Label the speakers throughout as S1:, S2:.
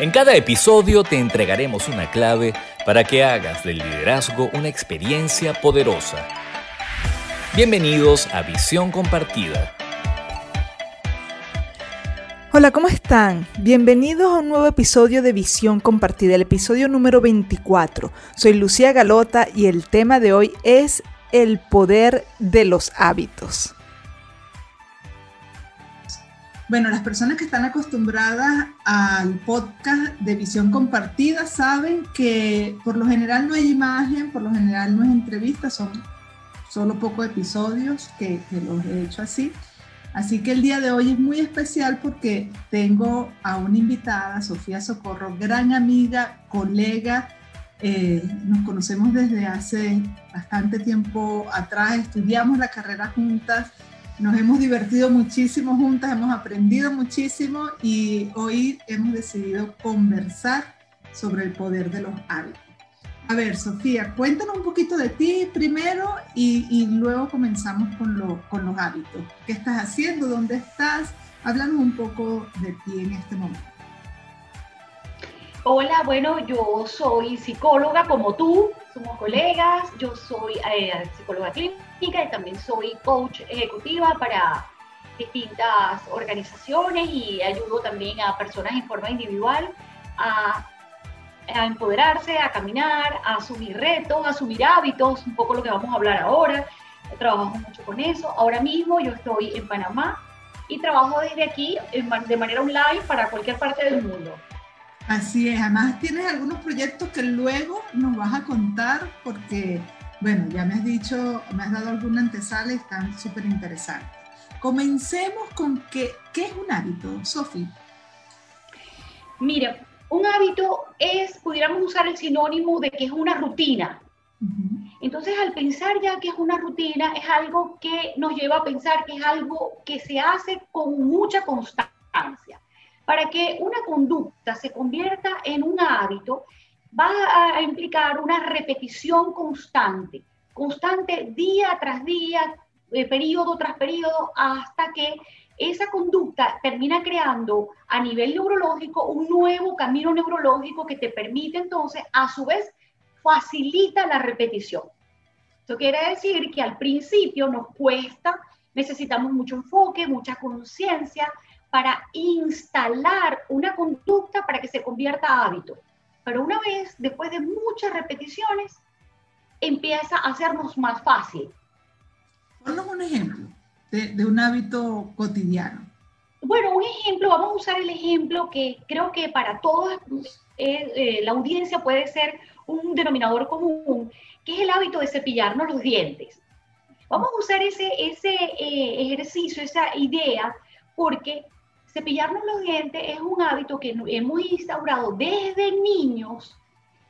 S1: En cada episodio te entregaremos una clave para que hagas del liderazgo una experiencia poderosa. Bienvenidos a Visión Compartida.
S2: Hola, ¿cómo están? Bienvenidos a un nuevo episodio de Visión Compartida, el episodio número 24. Soy Lucía Galota y el tema de hoy es el poder de los hábitos. Bueno, las personas que están acostumbradas al podcast de visión compartida saben que por lo general no hay imagen, por lo general no es entrevista, son solo pocos episodios que, los he hecho así. Así que el día de hoy es muy especial porque tengo a una invitada, Sofía Socorro, gran amiga, colega. Eh, nos conocemos desde hace bastante tiempo atrás, estudiamos la carrera juntas nos hemos divertido muchísimo juntas, hemos aprendido muchísimo y hoy hemos decidido conversar sobre el poder de los hábitos. A ver, Sofía, cuéntanos un poquito de ti primero y, luego comenzamos con, con los hábitos. ¿Qué estás haciendo? ¿Dónde estás? Háblanos un poco de ti en este momento.
S3: Hola, bueno, yo soy psicóloga como tú, somos colegas, yo soy eh, psicóloga clínica y también soy coach ejecutiva para distintas organizaciones y ayudo también a personas en forma individual a, a empoderarse, a caminar, a asumir retos, a asumir hábitos, un poco lo que vamos a hablar ahora. Trabajamos mucho con eso. Ahora mismo yo estoy en Panamá y trabajo desde aquí de manera online para cualquier parte del mundo.
S2: Así es, además tienes algunos proyectos que luego nos vas a contar porque, bueno, ya me has dicho, me has dado alguna antesala y están súper interesantes. Comencemos con qué, qué es un hábito, Sofi.
S3: Mira, un hábito es, pudiéramos usar el sinónimo de que es una rutina. Entonces, al pensar ya que es una rutina, es algo que nos lleva a pensar que es algo que se hace con mucha constancia. Para que una conducta se convierta en un hábito, va a implicar una repetición constante, constante día tras día, eh, periodo tras periodo, hasta que esa conducta termina creando a nivel neurológico un nuevo camino neurológico que te permite entonces, a su vez, facilita la repetición. Esto quiere decir que al principio nos cuesta, necesitamos mucho enfoque, mucha conciencia, para instalar una conducta para que se convierta a hábito. Pero una vez, después de muchas repeticiones, empieza a hacernos más fácil.
S2: Ponnos un ejemplo de, un hábito cotidiano.
S3: Bueno, un ejemplo, vamos a usar el ejemplo que creo que para todos eh, eh, la audiencia puede ser un denominador común, que es el hábito de cepillarnos los dientes. Vamos a usar ese, ese eh, ejercicio, esa idea, porque cepillarnos los dientes es un hábito que hemos instaurado desde niños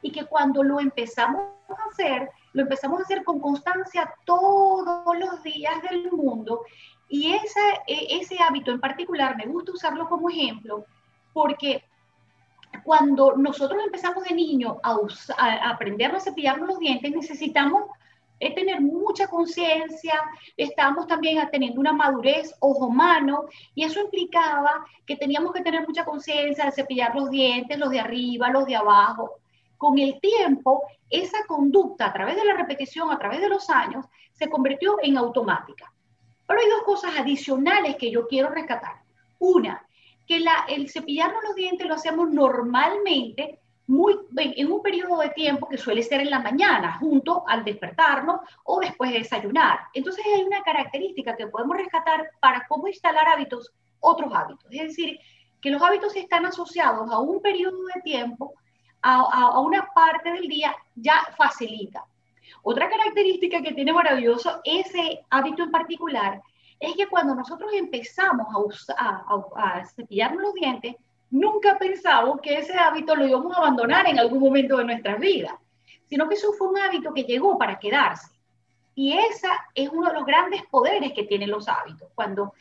S3: y que cuando lo empezamos a hacer, lo empezamos a hacer con constancia todos los días del mundo. Y ese, ese hábito en particular me gusta usarlo como ejemplo porque cuando nosotros empezamos de niño a, a aprender a cepillarnos los dientes, necesitamos es tener mucha conciencia, estábamos también teniendo una madurez ojo-mano, y eso implicaba que teníamos que tener mucha conciencia de cepillar los dientes, los de arriba, los de abajo. Con el tiempo, esa conducta a través de la repetición, a través de los años, se convirtió en automática. Pero hay dos cosas adicionales que yo quiero rescatar. Una, que el cepillarnos los dientes lo hacemos normalmente muy, en un periodo de tiempo que suele ser en la mañana, junto al despertarnos o después de desayunar. Entonces hay una característica que podemos rescatar para cómo instalar hábitos, otros hábitos. Es decir, que los hábitos están asociados a un periodo de tiempo, a, a una parte del día, ya facilita. Otra característica que tiene maravilloso ese hábito en particular es que cuando nosotros empezamos a, a, a cepillarnos los dientes, nunca pensamos que ese hábito lo íbamos a abandonar en algún momento de nuestras vidas, sino que eso fue un hábito que llegó para quedarse. Y ese es uno de los grandes poderes que tienen los hábitos. Cuando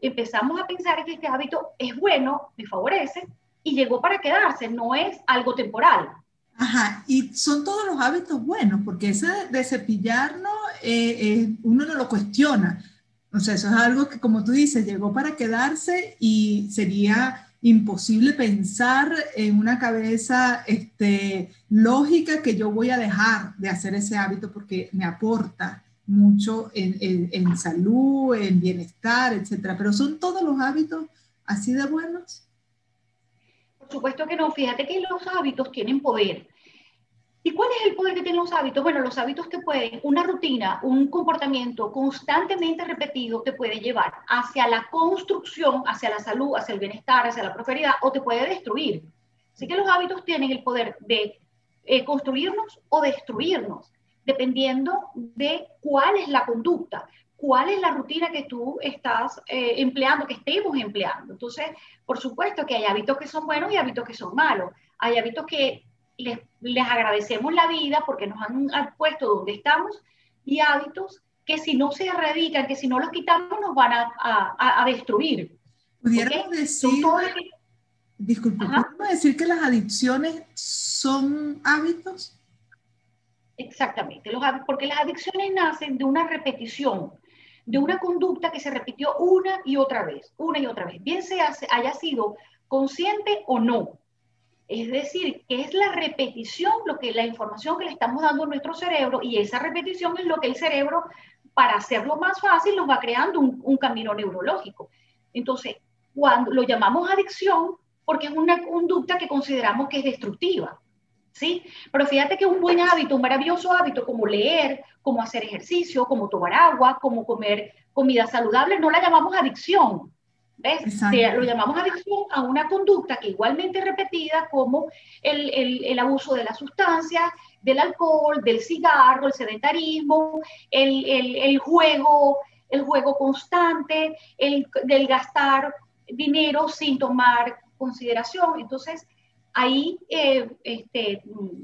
S3: empezamos a pensar que este hábito es bueno, me favorece, y llegó para quedarse, no es algo temporal.
S2: Ajá, y son todos los hábitos buenos, porque ese de cepillarnos eh, eh, uno no lo cuestiona. O sea, eso es algo que, como tú dices, llegó para quedarse y sería imposible pensar en una cabeza este, lógica que yo voy a dejar de hacer ese hábito porque me aporta mucho en, en, salud, en bienestar, etcétera. Pero son todos los hábitos así de buenos.
S3: Por supuesto que no. Fíjate que los hábitos tienen poder. ¿Y cuál es el poder que tienen los hábitos? Bueno, los hábitos te pueden, una rutina, un comportamiento constantemente repetido te puede llevar hacia la construcción, hacia la salud, hacia el bienestar, hacia la prosperidad, o te puede destruir. Así que los hábitos tienen el poder de eh, construirnos o destruirnos, dependiendo de cuál es la conducta, cuál es la rutina que tú estás eh, empleando, que estemos empleando. Entonces, por supuesto que hay hábitos que son buenos y hábitos que son malos. Hay hábitos que les, les agradecemos la vida porque nos han, puesto donde estamos y hábitos que si no se erradican, que si no los quitamos nos van a, a, a destruir.
S2: Pudiéramos decir, disculpe, decir que las adicciones son hábitos?
S3: Exactamente, los, porque las adicciones nacen de una repetición, de una conducta que se repitió una y otra vez, una y otra vez, bien sea haya sido consciente o no. Es decir, que es la repetición, lo que, la información que le estamos dando a nuestro cerebro y esa repetición es lo que el cerebro, para hacerlo más fácil, nos va creando un, camino neurológico. Entonces, cuando lo llamamos adicción, porque es una conducta que consideramos que es destructiva. ¿Sí? Pero fíjate que un buen hábito, un maravilloso hábito como leer, como hacer ejercicio, como tomar agua, como comer comida saludable, no la llamamos adicción, ¿Ves? lo llamamos adicción a una conducta que igualmente repetida como el, el, el, abuso de la sustancia, del alcohol, del cigarro, el sedentarismo, el, el juego, el juego constante, el del gastar dinero sin tomar consideración. Entonces, ahí eh, este,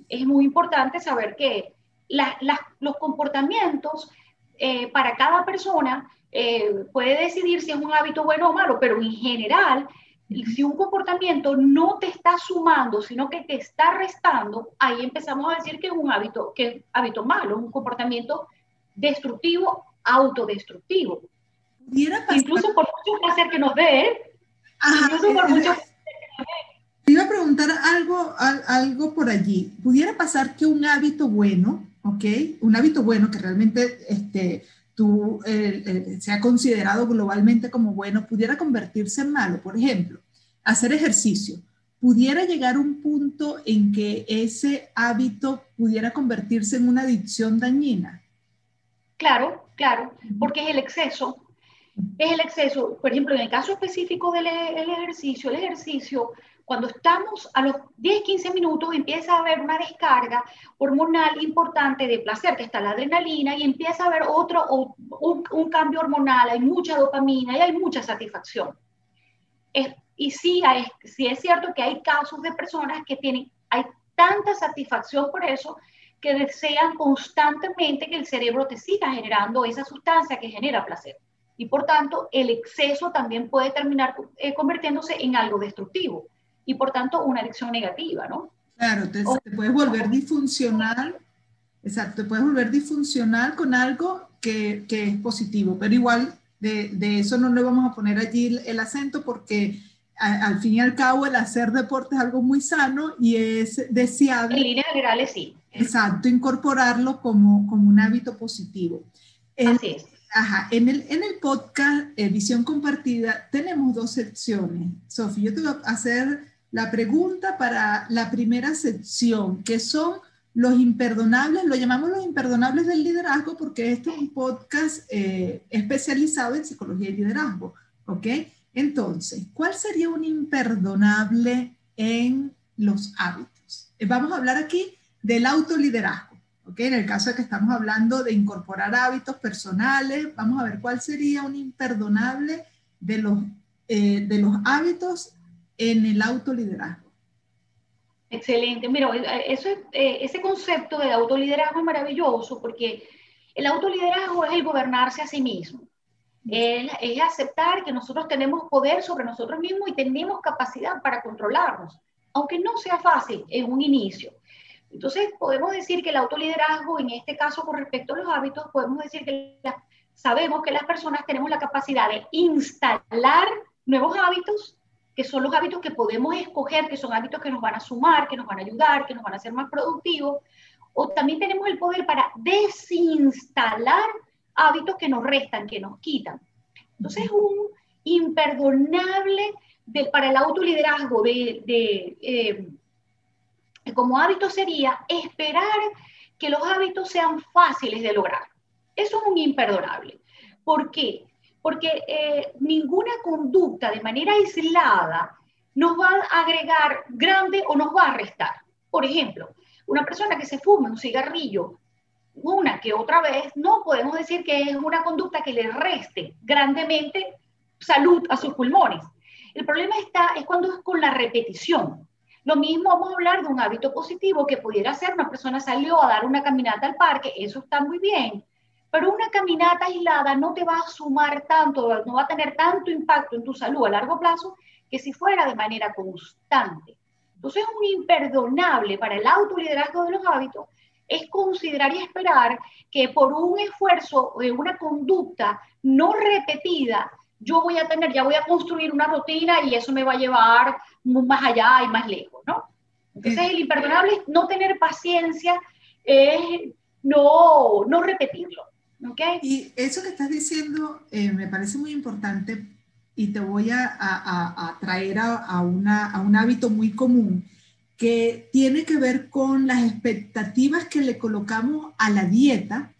S3: es muy importante saber que los comportamientos eh, para cada persona eh, puede decidir si es un hábito bueno o malo, pero en general, si un comportamiento no te está sumando, sino que te está restando, ahí empezamos a decir que es un hábito, que es hábito malo, un comportamiento destructivo, autodestructivo. Incluso por mucho placer que nos dé, incluso por mucho
S2: te iba a preguntar algo, algo por allí. ¿Pudiera pasar que un hábito bueno, ok? Un hábito bueno que realmente este, tú, eh, eh, se ha considerado globalmente como bueno, pudiera convertirse en malo. Por ejemplo, hacer ejercicio. ¿Pudiera llegar un punto en que ese hábito pudiera convertirse en una adicción dañina?
S3: Claro, claro, porque es el exceso. Es el exceso. Por ejemplo, en el caso específico del e, ejercicio, el ejercicio cuando estamos a los 10, 15 minutos empieza a haber una descarga hormonal importante de placer, que está la adrenalina, y empieza a haber otro, un, cambio hormonal, hay mucha dopamina y hay mucha satisfacción. y sí, hay, sí es cierto que hay casos de personas que tienen, hay tanta satisfacción por eso que desean constantemente que el cerebro te siga generando esa sustancia que genera placer. Y por tanto, el exceso también puede terminar eh, convirtiéndose en algo destructivo y por tanto una adicción negativa, ¿no?
S2: Claro, te, puedes volver disfuncional, exacto, te puedes volver disfuncional con algo que, que es positivo, pero igual de, de, eso no le vamos a poner allí el, acento porque al fin y al cabo el hacer deporte es algo muy sano y es deseable.
S3: En líneas generales sí.
S2: Exacto, incorporarlo como, como un hábito positivo.
S3: Así es.
S2: Ajá, en el, en el podcast eh, Visión Compartida tenemos dos secciones. Sofía, yo te voy a hacer la pregunta para la primera sección, que son los imperdonables, lo llamamos los imperdonables del liderazgo porque este es un podcast eh, especializado en psicología y liderazgo, ¿ok? Entonces, ¿cuál sería un imperdonable en los hábitos? Eh, vamos a hablar aquí del autoliderazgo, ¿ok? En el caso de que estamos hablando de incorporar hábitos personales, vamos a ver cuál sería un imperdonable de los, eh, de los hábitos en el autoliderazgo.
S3: Excelente. Mira, eso, eh, ese concepto de autoliderazgo es maravilloso porque el autoliderazgo es el gobernarse a sí mismo. Es, es, aceptar que nosotros tenemos poder sobre nosotros mismos y tenemos capacidad para controlarnos, aunque no sea fácil en un inicio. Entonces, podemos decir que el autoliderazgo, en este caso con respecto a los hábitos, podemos decir que sabemos que las personas tenemos la capacidad de instalar nuevos hábitos que son los hábitos que podemos escoger, que son hábitos que nos van a sumar, que nos van a ayudar, que nos van a hacer más productivos, o también tenemos el poder para desinstalar hábitos que nos restan, que nos quitan. Entonces es un imperdonable para el autoliderazgo de, de eh, como hábito sería esperar que los hábitos sean fáciles de lograr. Eso es un imperdonable. ¿Por qué? Porque eh, ninguna conducta de manera aislada nos va a agregar grande o nos va a restar. Por ejemplo, una persona que se fuma un cigarrillo una que otra vez, no podemos decir que es una conducta que le reste grandemente salud a sus pulmones. El problema está es cuando es con la repetición. Lo mismo vamos a hablar de un hábito positivo que pudiera ser una persona salió a dar una caminata al parque, eso está muy bien, pero una caminata aislada no te va a sumar tanto, no va a tener tanto impacto en tu salud a largo plazo que si fuera de manera constante. Entonces es un imperdonable para el autoliderazgo de los hábitos es considerar y esperar que por un esfuerzo de una conducta no repetida, yo voy a tener, ya voy a construir una rutina y eso me va a llevar más allá y más lejos, ¿no? Entonces el imperdonable es no tener paciencia, es no, no repetirlo. ¿Okay?
S2: Y eso que estás diciendo eh, me parece muy importante y te voy a, a, traer a, una, a un hábito muy común que tiene que ver con las expectativas que le colocamos a la dieta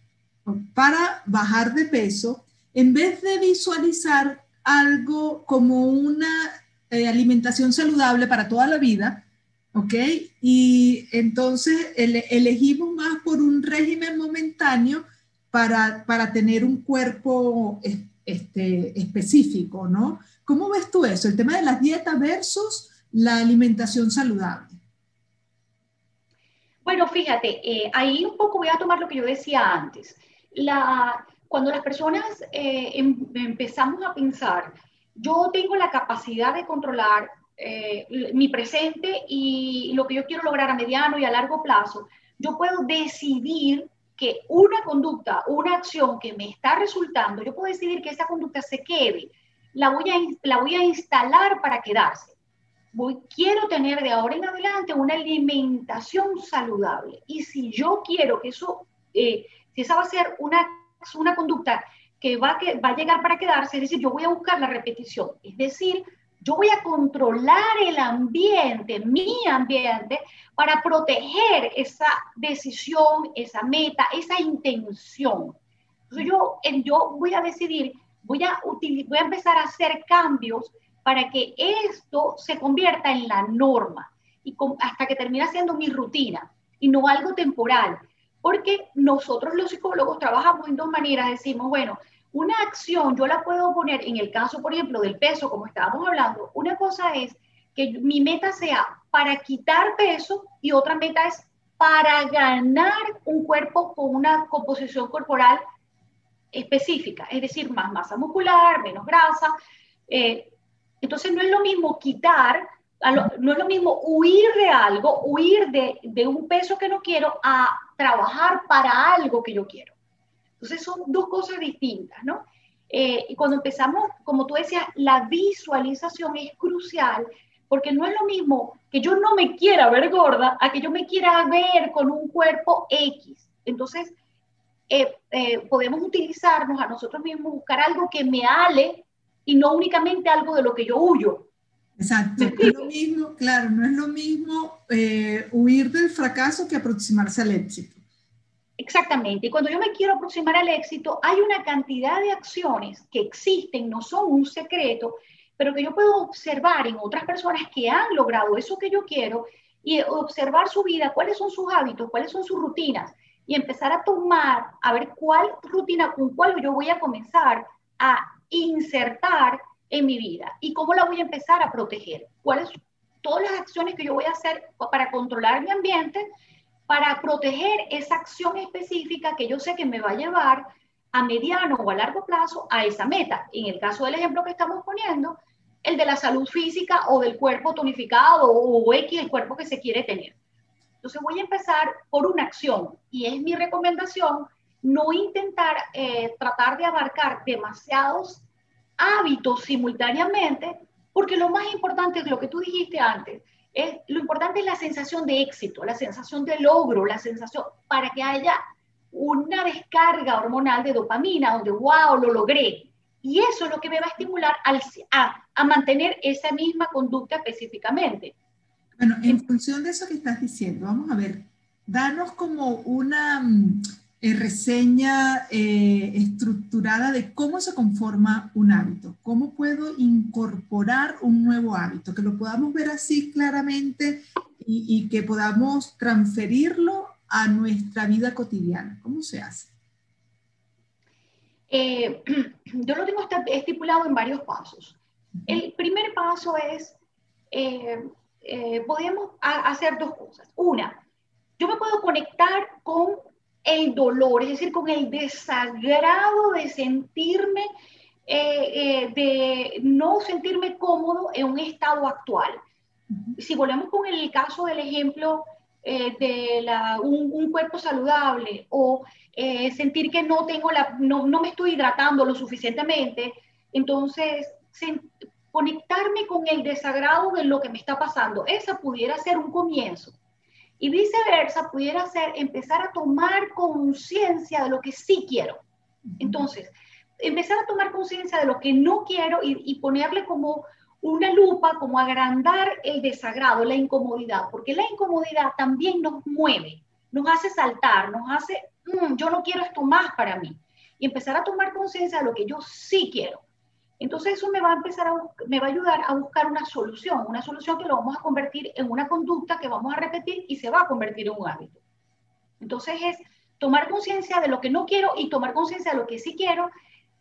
S2: para bajar de peso, en vez de visualizar algo como una eh, alimentación saludable para toda la vida, ¿ok? Y entonces elegimos más por un régimen momentáneo para, para tener un cuerpo este, específico, ¿no? ¿Cómo ves tú eso? El tema de las dietas versus la alimentación saludable.
S3: Bueno, fíjate, eh, ahí un poco voy a tomar lo que yo decía antes. La, cuando las personas eh, em, empezamos a pensar, yo tengo la capacidad de controlar eh, mi presente y lo que yo quiero lograr a mediano y a largo plazo, yo puedo decidir que una conducta, una acción que me está resultando, yo puedo decidir que esa conducta se quede, la voy a, la voy a instalar para quedarse voy, quiero tener de ahora en adelante una alimentación saludable. Y si yo quiero que eso, eh, si esa va a ser una, una conducta que va, que va a llegar para quedarse, es decir, yo voy a buscar la repetición. Es decir, yo voy a controlar el ambiente, mi ambiente, para proteger esa decisión, esa meta, esa intención. Entonces yo, yo voy a decidir, voy a, voy a empezar a hacer cambios para que esto se convierta en la norma y hasta que termina siendo mi rutina y no algo temporal. Porque nosotros los psicólogos trabajamos en dos maneras. Decimos, bueno, una acción yo la puedo poner en el caso, por ejemplo, del peso, como estábamos hablando. Una cosa es que mi meta sea para quitar peso y otra meta es para ganar un cuerpo con una composición corporal específica, es decir, más masa muscular, menos grasa. Eh, entonces no es lo mismo quitar, no es lo mismo huir de algo, huir de, un peso que no quiero, a trabajar para algo que yo quiero. Entonces son dos cosas distintas, ¿no? Eh, y cuando empezamos, como tú decías, la visualización es crucial porque no es lo mismo que yo no me quiera ver gorda a que yo me quiera ver con un cuerpo X. Entonces, eh, eh, podemos utilizarnos a nosotros mismos, buscar algo que me ale y no únicamente algo de lo que yo huyo.
S2: Exacto, es lo mismo, claro, no es lo mismo eh, huir del fracaso que aproximarse al éxito.
S3: Exactamente, y cuando yo me quiero aproximar al éxito, hay una cantidad de acciones que existen, no son un secreto, pero que yo puedo observar en otras personas que han logrado eso que yo quiero y observar su vida, cuáles son sus hábitos, cuáles son sus rutinas, y empezar a tomar, a ver cuál rutina, con cuál yo voy a comenzar a insertar en mi vida y cómo la voy a empezar a proteger. ¿Cuáles todas las acciones que yo voy a hacer para controlar mi ambiente, para proteger esa acción específica que yo sé que me va a llevar a mediano o a largo plazo a esa meta. En el caso del ejemplo que estamos poniendo, el de la salud física o del cuerpo tonificado o el cuerpo que se quiere tener. Entonces voy a empezar por una acción y es mi recomendación no intentar eh, tratar de abarcar demasiados hábitos simultáneamente, Porque lo más importante es lo que tú dijiste antes, lo importante es la sensación de éxito, la sensación de logro, la sensación para que haya una descarga hormonal de dopamina, donde, wow, lo logré. Y eso es lo que me va a estimular a, a mantener esa misma conducta específicamente.
S2: Bueno, en función de eso que estás diciendo, vamos a ver, danos como una mm, eh, reseña eh, estructurada de cómo se conforma un hábito, cómo puedo incorporar un nuevo hábito, que lo podamos ver así claramente y, que podamos transferirlo a nuestra vida cotidiana. ¿Cómo se hace?
S3: Eh, yo lo tengo estipulado en varios pasos. El primer paso es, podemos hacer dos cosas. Una, yo me puedo conectar con el dolor, es decir, con el desagrado de sentirme, eh, eh, de no sentirme cómodo en un estado actual. Si volvemos con el caso del ejemplo eh, de la, un, cuerpo saludable o sentir que no, tengo la, no, no, me estoy hidratando lo suficientemente, entonces conectarme con el desagrado de lo que me está pasando, esa pudiera ser un comienzo. Y viceversa, pudiera ser empezar a tomar conciencia de lo que sí quiero. Entonces, empezar a tomar conciencia de lo que no quiero y, ponerle como una lupa, como agrandar el desagrado, la incomodidad, porque la incomodidad también nos mueve, nos hace saltar, nos hace, mm, yo no quiero esto más para mí. Y empezar a tomar conciencia de lo que yo sí quiero. Entonces eso me va a empezar a, me va a ayudar a buscar una solución, una solución que lo vamos a convertir en una conducta que vamos a repetir y se va a convertir en un hábito. Entonces es tomar conciencia de lo que no quiero y tomar conciencia de lo que sí quiero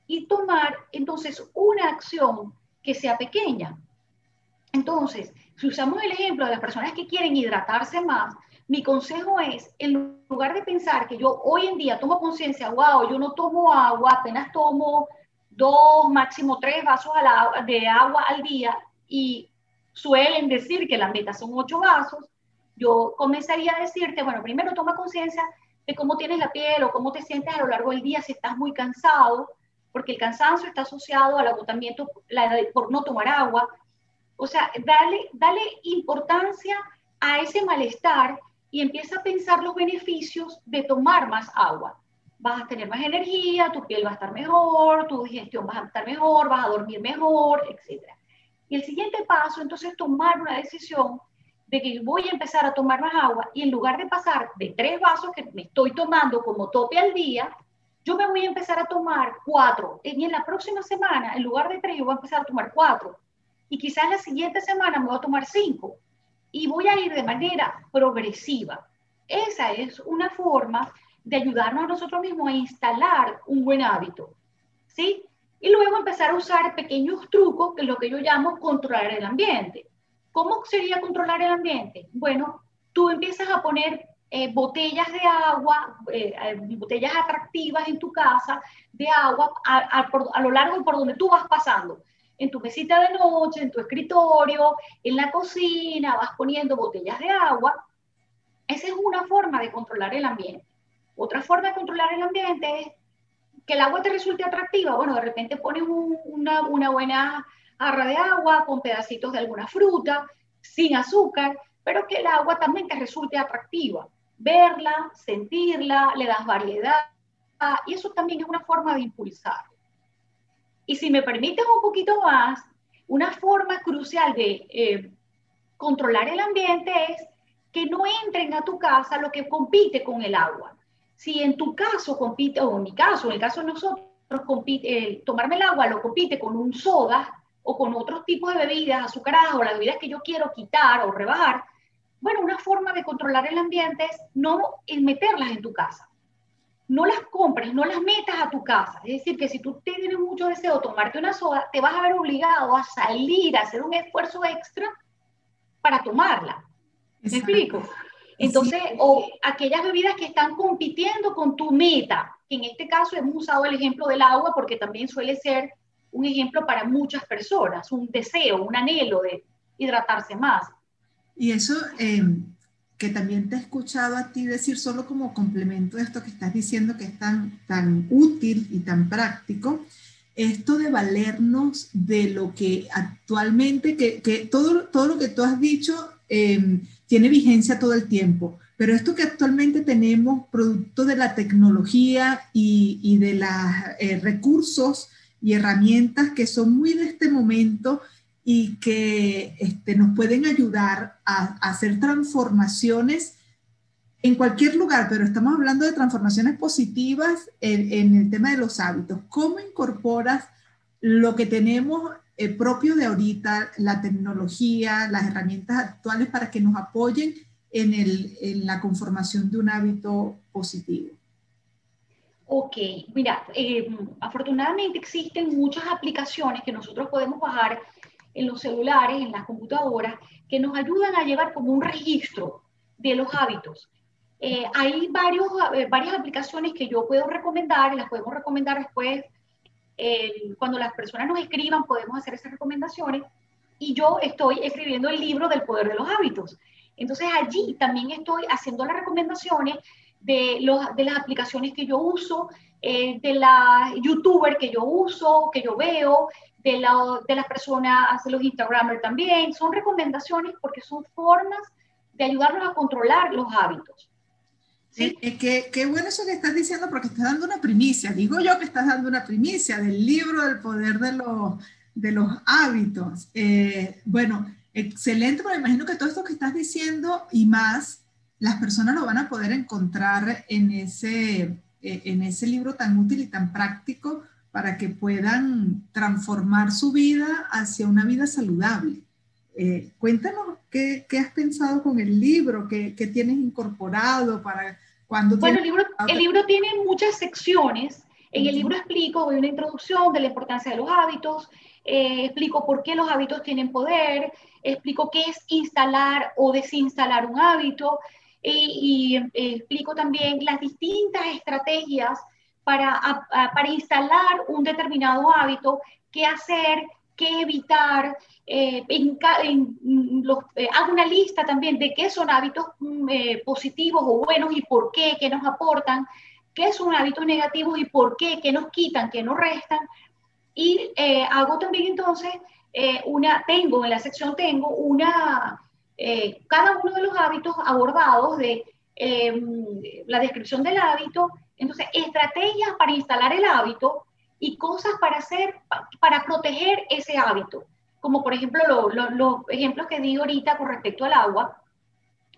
S3: y tomar entonces una acción que sea pequeña. Entonces, si usamos el ejemplo de las personas que quieren hidratarse más, mi consejo es, en lugar de pensar que yo hoy en día tomo conciencia, wow, yo no tomo agua, apenas tomo dos, máximo tres vasos de agua al día y suelen decir que la meta son ocho vasos, yo comenzaría a decirte, bueno, primero toma conciencia de cómo tienes la piel o cómo te sientes a lo largo del día si estás muy cansado, porque el cansancio está asociado al agotamiento por no tomar agua. O sea, dale, dale importancia a ese malestar y empieza a pensar los beneficios de tomar más agua vas a tener más energía, tu piel va a estar mejor, tu digestión va a estar mejor, vas a dormir mejor, etc. Y el siguiente paso, entonces, es tomar una decisión de que voy a empezar a tomar más agua y en lugar de pasar de tres vasos que me estoy tomando como tope al día, yo me voy a empezar a tomar cuatro. Y en la próxima semana, en lugar de tres, yo voy a empezar a tomar cuatro. Y quizás la siguiente semana me voy a tomar cinco. Y voy a ir de manera progresiva. Esa es una forma de ayudarnos a nosotros mismos a instalar un buen hábito, ¿sí? Y luego empezar a usar pequeños trucos, que es lo que yo llamo controlar el ambiente. ¿Cómo sería controlar el ambiente? Bueno, tú empiezas a poner eh, botellas de agua, eh, eh, botellas atractivas en tu casa de agua a, a, lo largo y por donde tú vas pasando. En tu mesita de noche, en tu escritorio, en la cocina, vas poniendo botellas de agua. Esa es una forma de controlar el ambiente. Otra forma de controlar el ambiente es que el agua te resulte atractiva. Bueno, de repente pones una, una buena jarra de agua con pedacitos de alguna fruta, sin azúcar, pero que el agua también te resulte atractiva. Verla, sentirla, le das variedad, y eso también es una forma de impulsar. Y si me permiten un poquito más, una forma crucial de eh, controlar el ambiente es que no entren a tu casa lo que compite con el agua. Si en tu caso compite, o en mi caso, en el caso de nosotros, compite, tomarme el agua lo compite con un soda o con otros tipos de bebidas azucaradas o las bebidas que yo quiero quitar o rebajar, bueno, una forma de controlar el ambiente es no meterlas en tu casa. No las compres, no las metas a tu casa. Es decir, que si tú tienes mucho deseo de tomarte una soda, te vas a ver obligado a salir, a hacer un esfuerzo extra para tomarla. ¿Me explico? Entonces, o aquellas bebidas que están compitiendo con tu meta, que en este caso hemos usado el ejemplo del agua porque también suele ser un ejemplo para muchas personas, un deseo, un anhelo de hidratarse más.
S2: Y eso eh, que también te he escuchado a ti decir solo como complemento de esto que estás diciendo que es tan, tan útil y tan práctico, esto de valernos de lo que actualmente, que, que todo, todo lo que tú has dicho em, tiene vigencia todo el tiempo, pero esto que actualmente tenemos, producto de la tecnología y, de los eh, recursos y herramientas que son muy de este momento y que este, nos pueden ayudar a hacer transformaciones en cualquier lugar, pero estamos hablando de transformaciones positivas en, el tema de los hábitos. ¿Cómo incorporas lo que tenemos eh, propio de ahorita, la tecnología, las herramientas actuales para que nos apoyen en, el, en la conformación de un hábito positivo?
S3: Ok, mira, eh, afortunadamente existen muchas aplicaciones que nosotros podemos bajar en los celulares, en las computadoras, que nos ayudan a llevar como un registro de los hábitos. Eh, hay varios, eh, varias aplicaciones que yo puedo recomendar, las podemos recomendar después. Eh, cuando las personas nos escriban, podemos hacer esas recomendaciones. Y yo estoy escribiendo el libro del poder de los hábitos. Entonces allí también estoy haciendo las recomendaciones de, los, de las aplicaciones que yo uso, de la youtuber que yo uso, que yo veo, de, la, de las personas, de los instagramers también. Son recomendaciones porque son formas de ayudarnos a controlar los hábitos.
S2: Eh, eh, qué, bueno eso que estás diciendo porque estás dando una primicia. Digo yo que estás dando una primicia del libro del poder de los, de los hábitos. Eh, bueno, excelente, pero imagino que todo esto que estás diciendo y más, las personas lo van a poder encontrar en ese, en ese libro tan útil y tan práctico para que puedan transformar su vida hacia una vida saludable. cuéntanos qué, qué, has pensado con el libro, qué, qué tienes incorporado para
S3: bueno, el libro, el libro tiene muchas secciones. En el libro explico, doy una introducción de la importancia de los hábitos, eh, explico por qué los hábitos tienen poder, explico qué es instalar o desinstalar un hábito y, eh, explico también las distintas estrategias para, para instalar un determinado hábito, qué hacer, qué evitar. Eh, los, eh, hago una lista también de qué son hábitos mm, eh, positivos o buenos y por qué, qué nos aportan, qué son hábitos negativos y por qué, qué nos quitan, qué nos restan. Y hago también entonces una, tengo en la sección, tengo una, cada uno de los hábitos abordados de la descripción del hábito, entonces estrategias para instalar el hábito, y cosas para hacer, para proteger ese hábito, como por ejemplo los ejemplos que di ahorita con respecto al agua,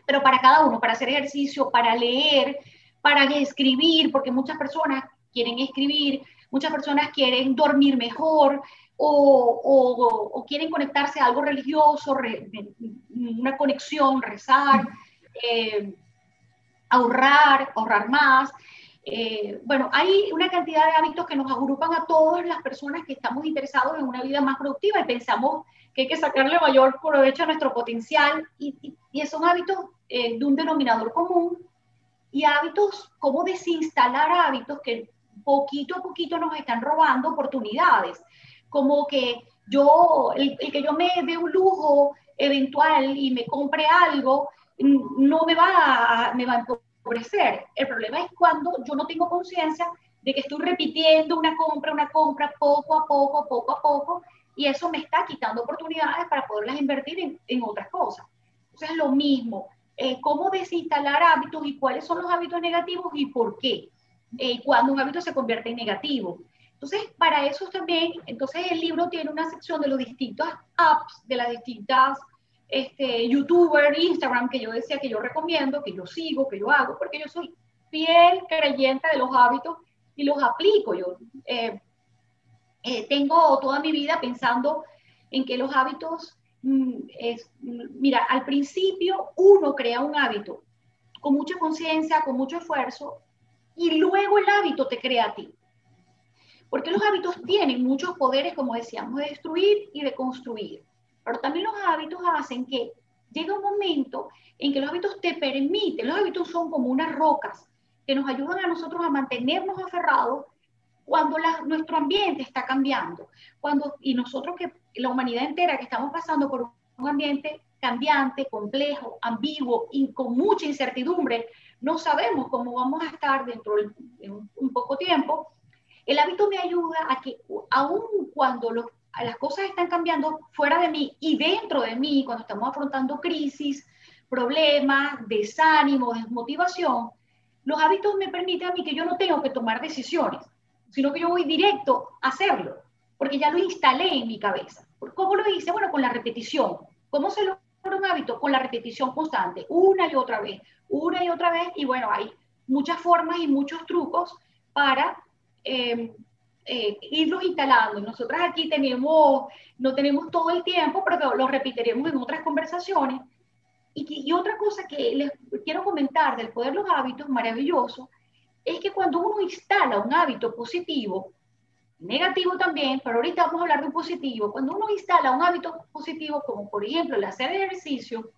S3: pero para cada uno, para hacer ejercicio, para leer, para escribir, porque muchas personas quieren escribir, muchas personas quieren dormir mejor o, o, quieren conectarse a algo religioso, una conexión, rezar, eh, ahorrar, ahorrar más. Eh, bueno, hay una cantidad de hábitos que nos agrupan a todas las personas que estamos interesados en una vida más productiva y pensamos que hay que sacarle mayor provecho a nuestro potencial y, y, son hábitos eh, de un denominador común y hábitos, como desinstalar hábitos que poquito a poquito nos están robando oportunidades, como que yo, el, que yo me dé un lujo eventual y me compre algo, no me va a, me va a el problema es cuando yo no tengo conciencia de que estoy repitiendo una compra, una compra, poco a poco, poco a poco, y eso me está quitando oportunidades para poderlas invertir en, otras cosas. Entonces, es lo mismo. Eh, ¿Cómo desinstalar hábitos y cuáles son los hábitos negativos y por qué? Eh, cuando un hábito se convierte en negativo. Entonces, para eso también, entonces el libro tiene una sección de los distintos apps, de las distintas este, youtuber, Instagram, que yo decía que yo recomiendo, que yo sigo, que yo hago, porque yo soy fiel creyente de los hábitos y los aplico. Yo eh, eh, tengo toda mi vida pensando en que los hábitos, mm, es, mira, al principio uno crea un hábito con mucha conciencia, con mucho esfuerzo, y luego el hábito te crea a ti. Porque los hábitos tienen muchos poderes, como decíamos, de destruir y de construir. Pero también los hábitos hacen que llega un momento en que los hábitos te permiten, los hábitos son como unas rocas que nos ayudan a nosotros a mantenernos aferrados cuando nuestro ambiente está cambiando. Cuando, y nosotros que la humanidad entera que estamos pasando por un ambiente cambiante, complejo, ambiguo y con mucha incertidumbre, no sabemos cómo vamos a estar dentro de un, poco tiempo. El hábito me ayuda a que aun cuando las cosas están cambiando fuera de mí y dentro de mí, cuando estamos afrontando crisis, problemas, desánimo, desmotivación, los hábitos me permiten a mí que yo no tengo que tomar decisiones, sino que yo voy directo a hacerlo, porque ya lo instalé en mi cabeza. ¿Cómo lo hice? Bueno, con la repetición. ¿Cómo se logra un hábito? Con la repetición constante, una y otra vez, una y otra vez, y bueno, hay muchas formas y muchos trucos para eh, eh, irlos instalando. Nosotras aquí tenemos, no tenemos todo el tiempo, pero lo repetiremos en otras conversaciones. Y, y, otra cosa que les quiero comentar del poder de los hábitos, maravilloso, es que cuando uno instala un hábito positivo, negativo también, pero ahorita vamos a hablar de un positivo, cuando uno instala un hábito positivo, como por ejemplo el hacer ejercicio,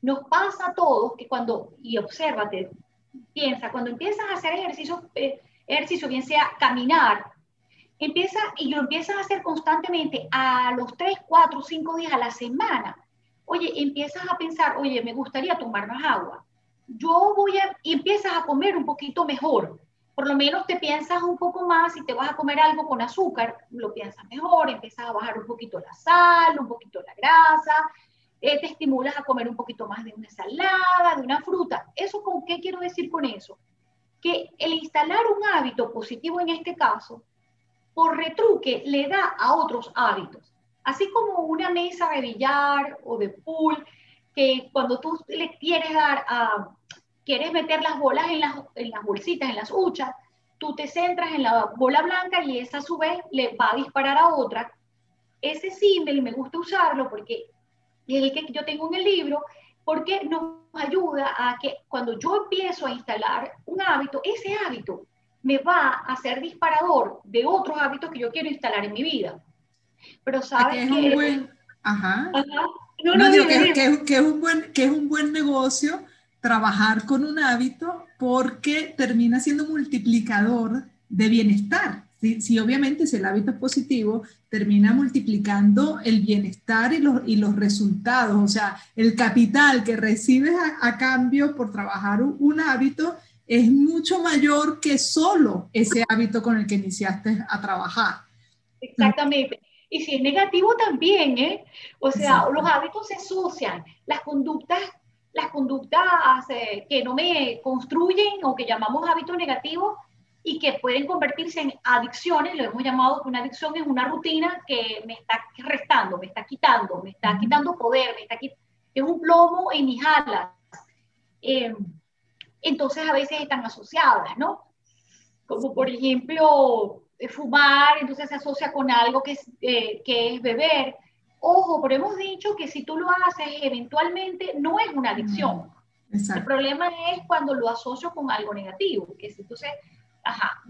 S3: nos pasa a todos que cuando, y obsérvate, piensa, cuando empiezas a hacer ejercicio, eh, ejercicio, bien sea caminar, empieza y lo empiezas a hacer constantemente a los 3, 4, 5 días a la semana. Oye, empiezas a pensar, oye, me gustaría tomar más agua. Yo voy a, y empiezas a comer un poquito mejor. Por lo menos te piensas un poco más, si te vas a comer algo con azúcar, lo piensas mejor, empiezas a bajar un poquito la sal, un poquito la grasa, eh, te estimulas a comer un poquito más de una ensalada, de una fruta. ¿Eso con qué quiero decir con eso? Que el instalar un hábito positivo en este caso, por retruque, le da a otros hábitos. Así como una mesa de billar o de pool, que cuando tú le quieres dar a, quieres meter las bolas en las, bolsitas, en las huchas, tú te centras en la bola blanca y esa a su vez le va a disparar a otra. Ese símbolo me gusta usarlo porque es el que yo tengo en el libro, porque nos ayuda a que cuando yo empiezo a instalar un hábito, ese hábito me va a ser disparador de otros hábitos que yo quiero instalar en mi vida. Pero sabes
S2: que... Es un buen, ajá. No, no, digo que, que, es un buen, que es un buen negocio trabajar con un hábito porque termina siendo multiplicador de bienestar. Si, obviamente si el hábito es positivo, termina multiplicando el bienestar y los, y los resultados, o sea, el capital que recibes a, cambio por trabajar un, hábito es mucho mayor que solo ese hábito con el que iniciaste a trabajar.
S3: Exactamente. Y si es negativo también, ¿eh? O sea, los hábitos se asocian, las conductas, las conductas eh, que no me construyen o que llamamos hábitos negativos, y que pueden convertirse en adicciones, lo hemos llamado que una adicción es una rutina que me está restando, me está quitando, me está quitando poder, me está es un plomo en mis alas. Em, entonces a veces están asociadas, ¿no? Como por ejemplo eh, fumar, entonces se asocia con algo que es, eh, que es beber. Ojo, pero hemos dicho que si tú lo haces eventualmente no es una adicción. El problema es cuando lo asocio con algo negativo, que es entonces Ajá.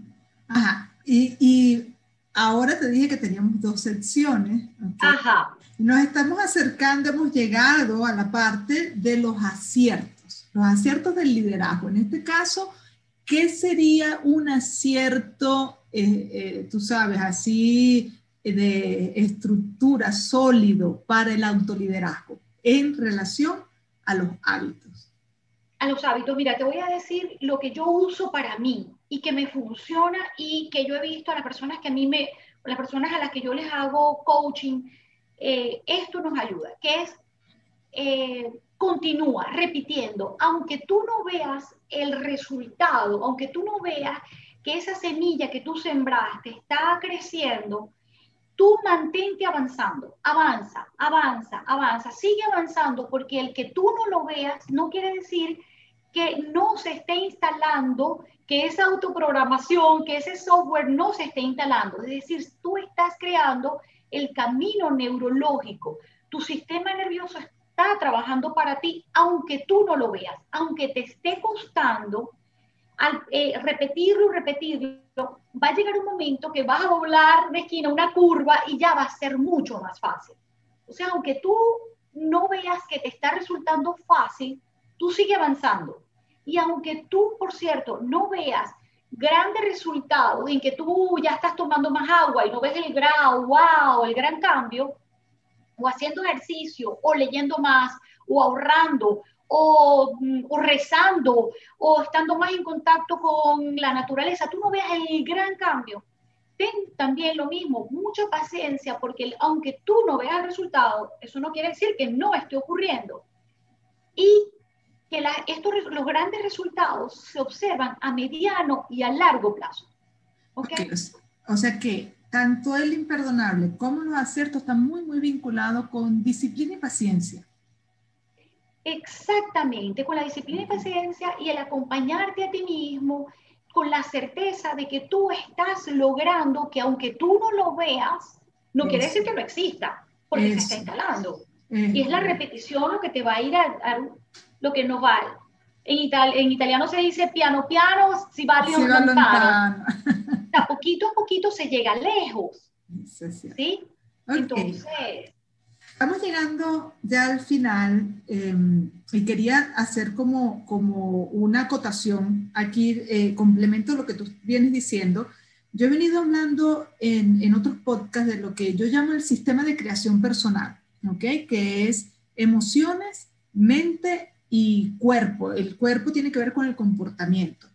S2: Ajá. Y, ahora te dije que teníamos dos secciones.
S3: Ajá.
S2: Nos estamos acercando, hemos llegado a la parte de los aciertos, los aciertos del liderazgo. En este caso, ¿qué sería un acierto, eh, eh, tú sabes, así de estructura sólido para el autoliderazgo en relación a los hábitos?
S3: A los hábitos, mira, te voy a decir lo que yo uso para mí y que me funciona y que yo he visto a las personas que a mí me, las personas a las que yo les hago coaching, eh, esto nos ayuda, que es eh, continúa repitiendo, aunque tú no veas el resultado, aunque tú no veas que esa semilla que tú sembraste está creciendo, tú mantente avanzando, avanza, avanza, avanza, sigue avanzando, porque el que tú no lo veas no quiere decir no se esté instalando que esa autoprogramación, que ese software no se esté instalando. Es decir, tú estás creando el camino neurológico. Tu sistema nervioso está trabajando para ti, aunque tú no lo veas, aunque te esté costando al eh, repetirlo y repetirlo, va a llegar un momento que vas a doblar de esquina una curva y ya va a ser mucho más fácil. O sea, aunque tú no veas que te está resultando fácil, tú sigue avanzando y aunque tú, por cierto, no veas grandes resultados en que tú ya estás tomando más agua y no ves el grado, wow, el gran cambio, o haciendo ejercicio, o leyendo más, o ahorrando, o, mm, o, rezando o estando más en contacto con la naturaleza, tú no veas el gran cambio. Ten también lo mismo, mucha paciencia, porque aunque tú no veas el resultado, eso no quiere decir que no esté ocurriendo. Y que estos, los grandes resultados se observan a mediano y a largo plazo.
S2: ¿Okay? O sea que tanto el imperdonable como los aciertos están muy, muy vinculados con disciplina y paciencia.
S3: Exactamente, con la disciplina y paciencia y el acompañarte a ti mismo con la certeza de que tú estás logrando que aunque tú no lo veas, no quiere decir que no exista, porque se está instalando. Y es la repetición lo que te va a ir a, lo que nos va. En, en italiano se dice piano piano, si va, si va lontano. a poquito a poquito se llega lejos. ¿Sí? Entonces...
S2: Estamos llegando ya al final em, y quería hacer como, como una acotación aquí, eh, complemento lo que tú vienes diciendo. Yo he venido hablando en, en, otros podcasts de lo que yo llamo el sistema de creación personal, ¿ok? Que es emociones, mente y cuerpo. El cuerpo tiene que ver con el comportamiento.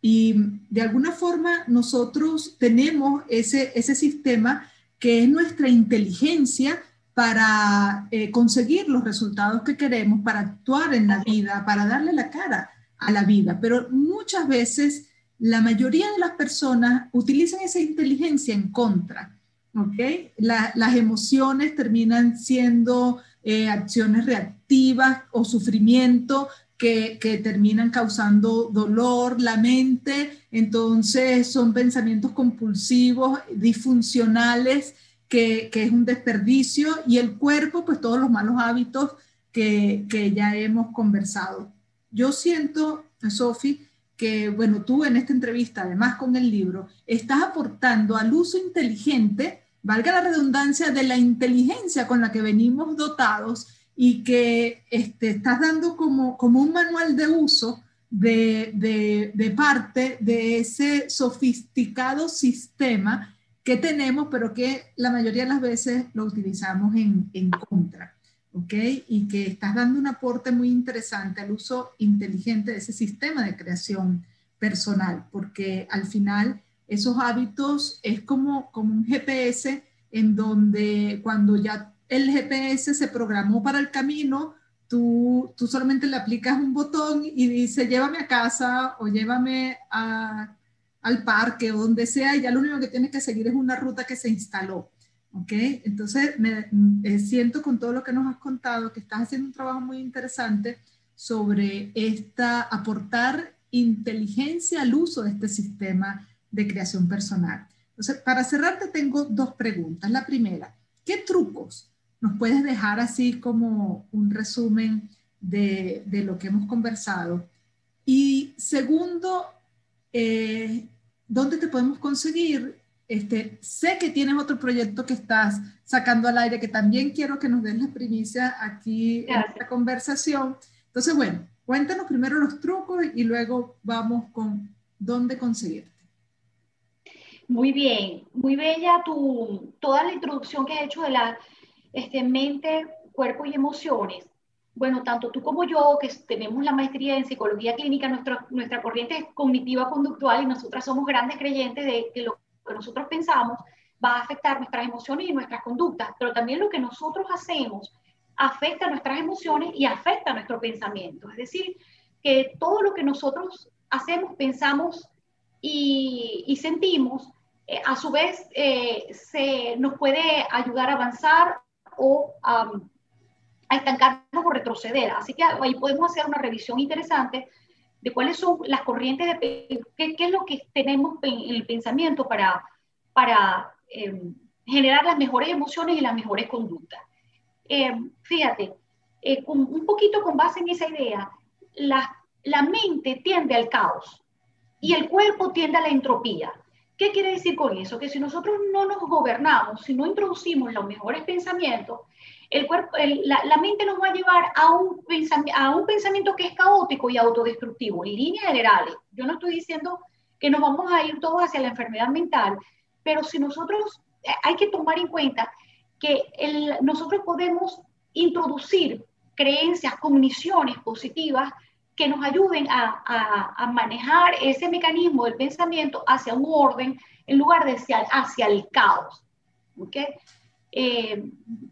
S2: Y de alguna forma nosotros tenemos ese, ese sistema que es nuestra inteligencia para eh, conseguir los resultados que queremos, para actuar en la vida, para darle la cara a la vida. Pero muchas veces la mayoría de las personas utilizan esa inteligencia en contra. ¿okay? las emociones terminan siendo eh, acciones reactivas o sufrimiento que, que, terminan causando dolor, la mente, entonces son pensamientos compulsivos, disfuncionales que, es un desperdicio, y el cuerpo, pues todos los malos hábitos que, ya hemos conversado. Yo siento, Sofi, que, bueno, tú en esta entrevista, además con el libro, estás aportando al uso inteligente, valga la redundancia, de la inteligencia con la que venimos dotados y que este, estás dando como, como un manual de uso de, de, de parte de ese sofisticado sistema que tenemos, pero que la mayoría de las veces lo utilizamos en, en contra. ¿ok? Y que estás dando un aporte muy interesante al uso inteligente de ese sistema de creación personal, porque al final esos hábitos es como, como un GPS en donde cuando ya el GPS se programó para el camino, tú, tú solamente le aplicas un botón y dice llévame a casa o llévame a al parque o donde sea, y ya lo único que tienes que seguir es una ruta que se instaló. ¿Ok? Entonces, me eh, siento con todo lo que nos has contado que estás haciendo un trabajo muy interesante sobre esta, aportar inteligencia al uso de este sistema de creación personal. Entonces, para cerrarte tengo dos preguntas. La primera, ¿qué trucos nos puedes dejar así como un resumen de, de lo que hemos conversado? Y segundo, eh, ¿dónde te podemos conseguir? Este, sé que tienes otro proyecto que estás sacando al aire, que también quiero que nos des la primicia aquí en esta conversación. Entonces, bueno, cuéntanos primero los trucos y luego vamos con dónde conseguirte.
S3: Muy bien, muy bella tu, toda la introducción que has hecho de la este, mente, cuerpo y emociones bueno, tanto tú como yo, que tenemos la maestría en psicología clínica, nuestra, nuestra corriente es cognitiva conductual y nosotras somos grandes creyentes de que lo que nosotros pensamos va a afectar nuestras emociones y nuestras conductas, pero también lo que nosotros hacemos afecta nuestras emociones y afecta nuestro pensamiento. Es decir, que todo lo que nosotros hacemos, pensamos y, sentimos, eh, a su vez eh, se nos puede ayudar a avanzar o a a estancarnos o retroceder. Así que ahí podemos hacer una revisión interesante de cuáles son las corrientes, de, qué, qué es lo que tenemos en el pensamiento para, para em, generar las mejores emociones y las mejores conductas. Em, fíjate, eh, un poquito con base en esa idea, la, la mente tiende al caos y el cuerpo tiende a la entropía. ¿Qué quiere decir con eso? Que si nosotros no nos gobernamos, si no introducimos los mejores pensamientos, el cuerpo, la, mente nos va a llevar a un, a un pensamiento que es caótico y autodestructivo, en líneas generales. Yo no estoy diciendo que nos vamos a ir todos hacia la enfermedad mental, pero si nosotros, eh, hay que tomar en cuenta que nosotros podemos introducir creencias, cogniciones positivas que nos ayuden a, manejar ese mecanismo del pensamiento hacia un orden en lugar de hacia, el caos. ¿okay? Eh,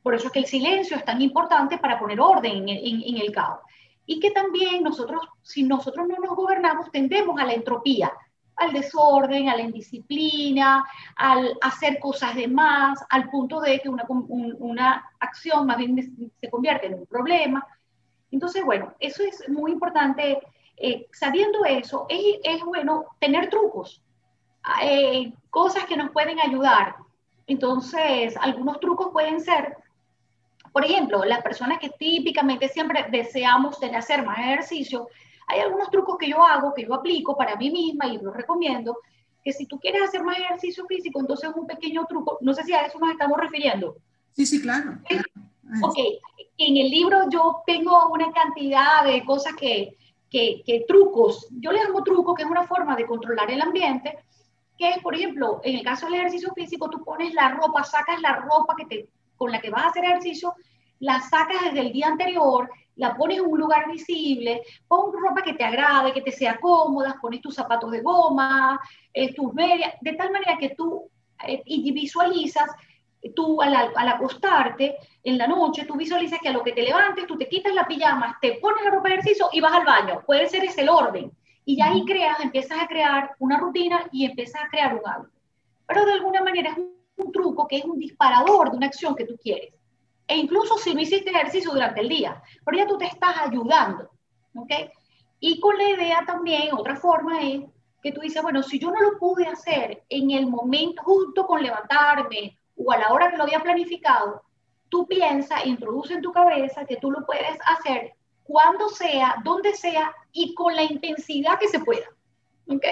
S3: por eso es que el silencio es tan importante para poner orden en, el caos. Y que también nosotros, si nosotros no nos gobernamos, tendemos a la entropía, al desorden, a la indisciplina, al hacer cosas de más, al punto de que una, una acción más bien se convierte en un problema. Entonces, bueno, eso es muy importante. Eh, sabiendo eso, es, es, bueno tener trucos, eh, cosas que nos pueden ayudar. Entonces, algunos trucos pueden ser, por ejemplo, las personas que típicamente siempre deseamos tener, hacer más ejercicio, hay algunos trucos que yo hago, que yo aplico para mí misma y los recomiendo, que si tú quieres hacer más ejercicio físico, entonces un pequeño truco, no sé si a eso nos estamos refiriendo.
S2: Sí, sí, claro.
S3: Ok, en el libro yo tengo una cantidad de cosas que, que, que trucos, yo le llamo truco, que es una forma de controlar el ambiente, que es, por ejemplo, en el caso del ejercicio físico, tú pones la ropa, sacas la ropa que te, con la que vas a hacer ejercicio, la sacas desde el día anterior, la pones en un lugar visible, pon ropa que te agrade, que te sea cómoda, pones tus zapatos de goma, eh, tus medias, de tal manera que tú eh, y visualizas, tú al, al, acostarte en la noche, tú visualizas que a lo que te levantes, tú te quitas la pijama, te pones la ropa de ejercicio y vas al baño. Puede ser ese el orden. Y ya ahí creas, empiezas a crear una rutina y empiezas a crear un hábito. Pero de alguna manera es un, truco que es un disparador de una acción que tú quieres. E incluso si no hiciste ejercicio durante el día, pero ya tú te estás ayudando. ¿Ok? Y con la idea también, otra forma es que tú dices, bueno, si yo no lo pude hacer en el momento justo con levantarme o a la hora que lo había planificado, tú piensas, introduce en tu cabeza que tú lo puedes hacer cuando sea, donde sea y con la intensidad que se pueda. ¿Ok?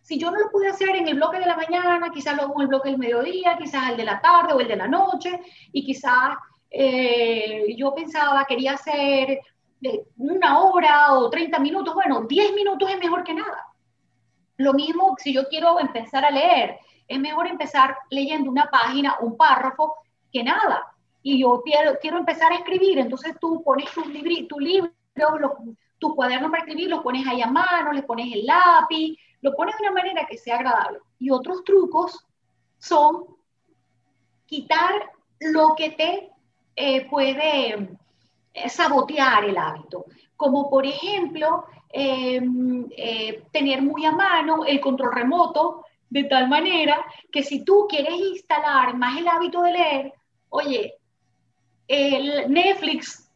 S3: Si yo no lo pude hacer en el bloque de la mañana, quizás lo hago en el bloque del mediodía, quizás el de la tarde o el de la noche, y quizás eh, yo pensaba, quería hacer eh, una hora o 30 minutos, bueno, 10 minutos es mejor que nada. Lo mismo si yo quiero empezar a leer, es mejor empezar leyendo una página, un párrafo, que nada. Y yo quiero, quiero empezar a escribir, entonces tú pones tu, tu libro, tu cuaderno para escribir, lo pones ahí a mano, le pones el lápiz, lo pones de una manera que sea agradable. Y otros trucos son quitar lo que te eh, puede eh, sabotear el hábito, como por ejemplo em, eh, tener muy a mano el control remoto, de tal manera que si tú quieres instalar más el hábito de leer, oye, el Netflix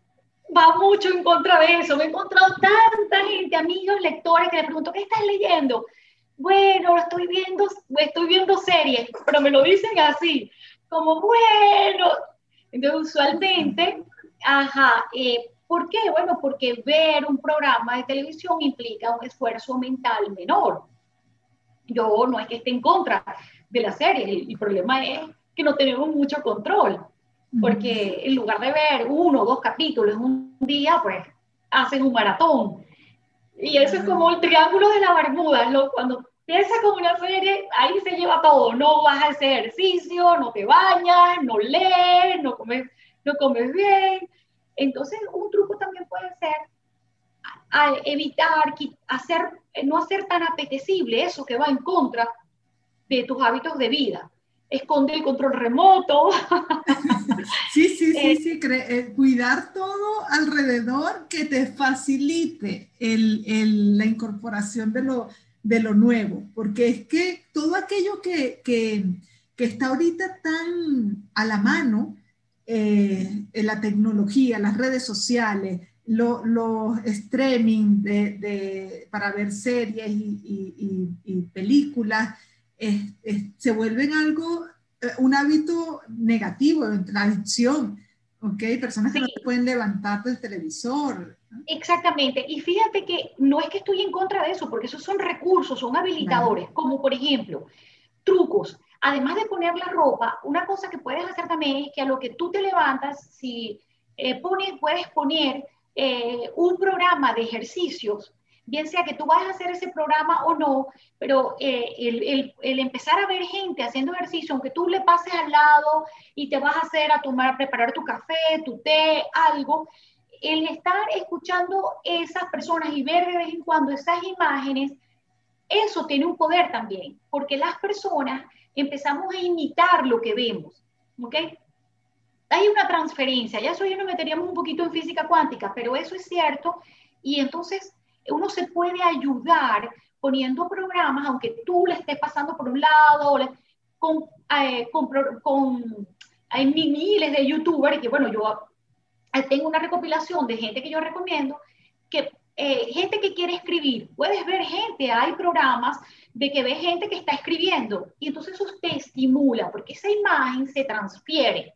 S3: va mucho en contra de eso. Me he encontrado tanta gente, amigos, lectores, que le pregunto, ¿qué estás leyendo? Bueno, estoy viendo, estoy viendo series, pero me lo dicen así, como bueno. Entonces, usualmente, ajá, eh, ¿por qué? Bueno, porque ver un programa de televisión implica un esfuerzo mental menor. Yo no es que esté en contra de la serie, el problema es que no tenemos mucho control porque en lugar de ver uno o dos capítulos un día, pues hacen un maratón. Y eso es como el triángulo de la Bermuda, ¿no? cuando piensas como una serie, ahí se lleva todo, no vas a hacer ejercicio, no te bañas, no lees, no comes, no comes bien. Entonces, un truco también puede ser evitar, hacer, no hacer tan apetecible eso que va en contra de tus hábitos de vida esconde el control remoto.
S2: Sí, sí, sí, eh, sí, eh, cuidar todo alrededor que te facilite el, la incorporación de lo, de lo nuevo, porque es que todo aquello que, que, que está ahorita tan a la mano, eh, la tecnología, las redes sociales, los streaming de, de, para ver series y, y, y películas, se vuelven algo, eh, un hábito negativo, la adicción, ¿ok? Personas que no se pueden levantar del televisor.
S3: Exactamente, y fíjate que no es que estoy en contra de eso, porque esos son recursos, son habilitadores, como por ejemplo, trucos. Además de poner la ropa, una cosa que puedes hacer también es que a lo que tú te levantas, si eh, pones, puedes poner eh, un programa de ejercicios bien sea que tú vayas a hacer ese programa o no, pero eh, el, el, empezar a ver gente haciendo ejercicio, aunque tú le pases al lado y te vas a hacer a tomar, a preparar tu café, tu té, algo, el estar escuchando esas personas y ver de vez en cuando esas imágenes, eso tiene un poder también, porque las personas empezamos a imitar lo que vemos, ¿ok? Hay una transferencia, ya eso ya nos meteríamos un poquito en física cuántica, pero eso es cierto, y entonces uno se puede ayudar poniendo programas, aunque tú le estés pasando por un lado, con, eh, con, con hay miles de youtubers que, bueno, yo tengo una recopilación de gente que yo recomiendo, que eh, gente que quiere escribir, puedes ver gente, hay programas de que ve gente que está escribiendo y entonces eso te estimula porque esa imagen se transfiere.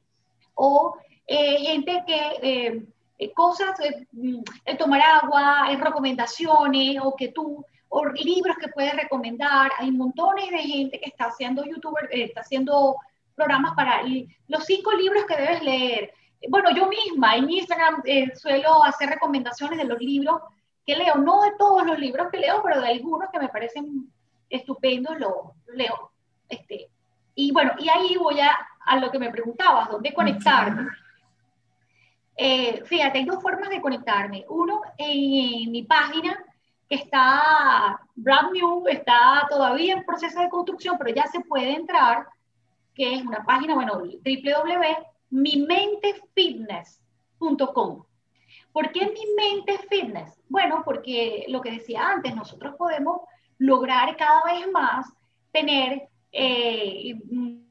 S3: O eh, gente que, cosas, el tomar agua, recomendaciones o que tú, o libros que puedes recomendar, hay montones de gente que está haciendo youtuber, está haciendo programas para los cinco libros que debes leer. Bueno, yo misma en Instagram eh, suelo hacer recomendaciones de los libros que leo, no de todos los libros que leo, pero de algunos que me parecen estupendos los leo. Este, y bueno, y ahí voy a, a lo que me preguntabas, ¿dónde conectarme? Eh, fíjate, hay dos formas de conectarme. Uno, en, mi página, que está brand new, está todavía en proceso de construcción, pero ya se puede entrar que es una página, bueno, www.mimentefitness.com. ¿Por qué mi mente fitness? Bueno, porque lo que decía antes, nosotros podemos lograr cada vez más tener eh,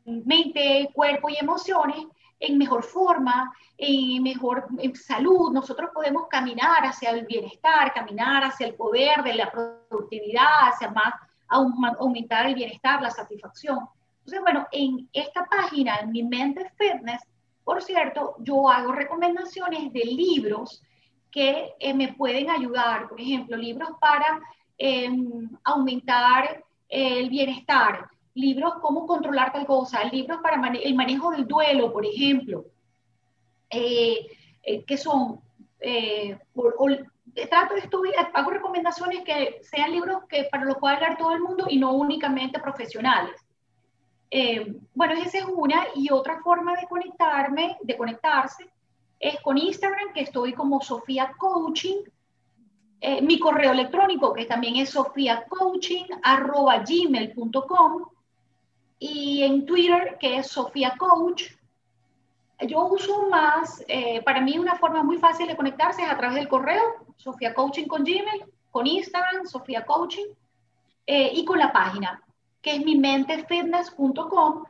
S3: mente, cuerpo y emociones en mejor forma, en mejor salud. Nosotros podemos caminar hacia el bienestar, caminar hacia el poder de la productividad, hacia más aumentar el bienestar, la satisfacción. Entonces, bueno, en esta página, en mi mente fitness, por cierto, yo hago recomendaciones de libros que eh, me pueden ayudar, por ejemplo, libros para em, aumentar el bienestar, libros cómo controlar tal cosa, libros para el manejo del duelo, por ejemplo, eh, eh, que son, trato de estudiar, hago recomendaciones que sean libros que para los pueda leer todo el mundo y no únicamente profesionales. Eh, bueno, esa es una y otra forma de conectarme, de conectarse, es con Instagram, que estoy como Sofía Coaching, eh, mi correo electrónico, que también es sofiacoaching.gmail.com y en Twitter, que es Sofía Coach. Yo uso más, eh, para mí una forma muy fácil de conectarse es a través del correo, Sofía Coaching con Gmail, con Instagram, Sofía Coaching, y con la página que es mimentefitness.com,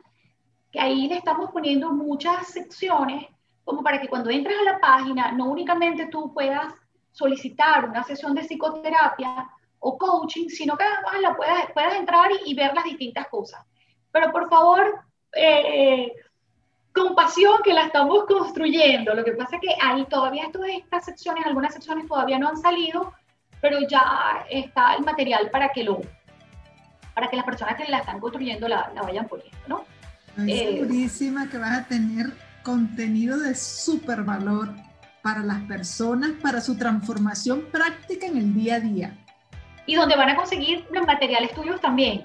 S3: que ahí le estamos poniendo muchas secciones como para que cuando entres a la página no únicamente tú puedas solicitar una sesión de psicoterapia o coaching, sino que además la puedas, puedas entrar y, ver las distintas cosas. Pero por favor, eh, compasión que la estamos construyendo. Lo que pasa es que ahí todavía todas estas secciones, algunas secciones todavía no han salido, pero ya está el material para que lo, para que las personas que la están construyendo la, vayan poniendo, ¿no? Estoy
S2: eh, segurísima que vas a tener contenido de súper valor para las personas, para su transformación práctica en el día a día.
S3: Y donde van a conseguir los materiales tuyos también.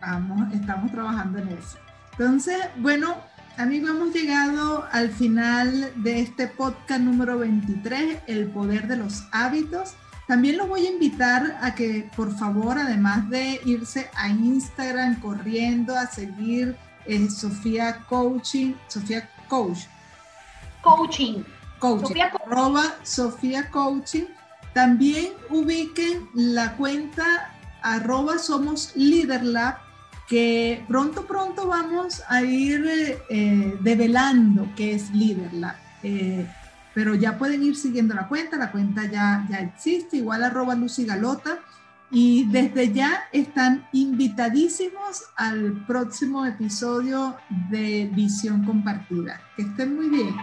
S2: Vamos, estamos trabajando en eso. Entonces, bueno, amigos, hemos llegado al final de este podcast número 23, El Poder de los Hábitos. También los voy a invitar a que, por favor, además de irse a Instagram corriendo a seguir eh, Sofía Coaching, Sofía Coach.
S3: Coaching.
S2: Coaching. Sofía, arroba Sofía Coaching. También ubiquen la cuenta arroba somos Lab, que pronto, pronto vamos a ir eh, develando qué es Leader Eh, pero ya pueden ir siguiendo la cuenta, la cuenta ya, ya existe, igual arroba Lucy Galota, y desde ya están invitadísimos al próximo episodio de Visión Compartida. Que estén muy bien.